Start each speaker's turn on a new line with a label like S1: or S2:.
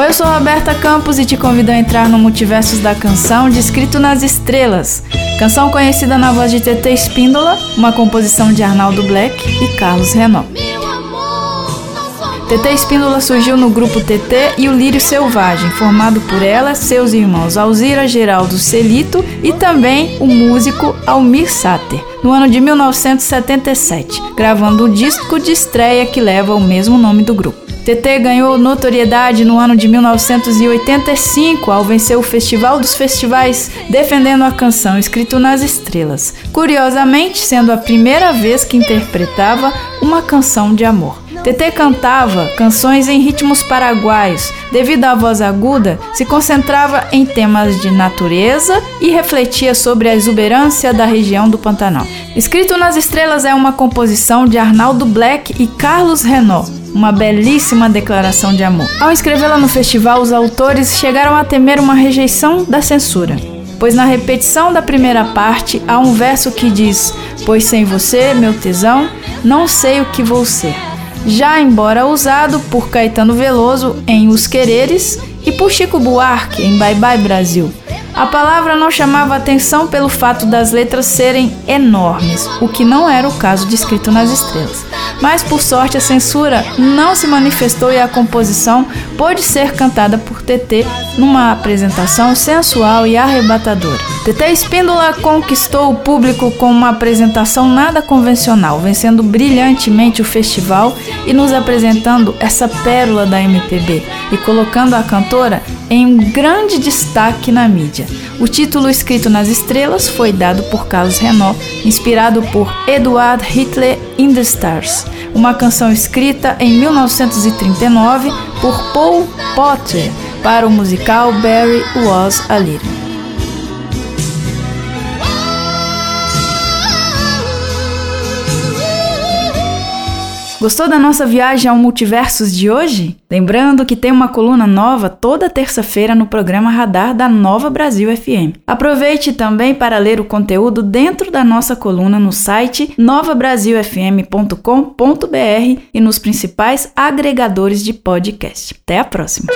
S1: Oi, eu sou Roberta Campos e te convido a entrar no Multiversos da Canção de Escrito nas Estrelas. Canção conhecida na voz de TT Espíndola, uma composição de Arnaldo Black e Carlos Renault. TT Espíndola surgiu no grupo TT e o Lírio Selvagem, formado por ela, seus irmãos Alzira Geraldo Celito e também o músico Almir Sater, no ano de 1977, gravando o disco de estreia que leva o mesmo nome do grupo. TT ganhou notoriedade no ano de 1985 ao vencer o Festival dos Festivais, defendendo a canção Escrito nas Estrelas, curiosamente sendo a primeira vez que interpretava uma canção de amor. TT cantava canções em ritmos paraguaios. Devido à voz aguda, se concentrava em temas de natureza e refletia sobre a exuberância da região do Pantanal. Escrito nas Estrelas é uma composição de Arnaldo Black e Carlos Renault uma belíssima declaração de amor. Ao escrevê-la no festival, os autores chegaram a temer uma rejeição da censura, pois na repetição da primeira parte há um verso que diz: Pois sem você, meu tesão, não sei o que vou ser. Já embora usado por Caetano Veloso em Os Quereres e por Chico Buarque em Bye Bye Brasil. A palavra não chamava atenção pelo fato das letras serem enormes, o que não era o caso de Escrito nas Estrelas. Mas por sorte a censura não se manifestou e a composição pôde ser cantada por TT numa apresentação sensual e arrebatadora. TT Espíndola conquistou o público com uma apresentação nada convencional, vencendo brilhantemente o festival e nos apresentando essa pérola da MPB e colocando a cantora em um grande destaque na mídia. O título escrito nas estrelas foi dado por Carlos Renault, inspirado por Eduard Hitler in the Stars, uma canção escrita em 1939 por Paul Potter para o musical Barry Was a Little. Gostou da nossa viagem ao multiversos de hoje? Lembrando que tem uma coluna nova toda terça-feira no programa Radar da Nova Brasil FM. Aproveite também para ler o conteúdo dentro da nossa coluna no site novabrasilfm.com.br e nos principais agregadores de podcast. Até a próxima!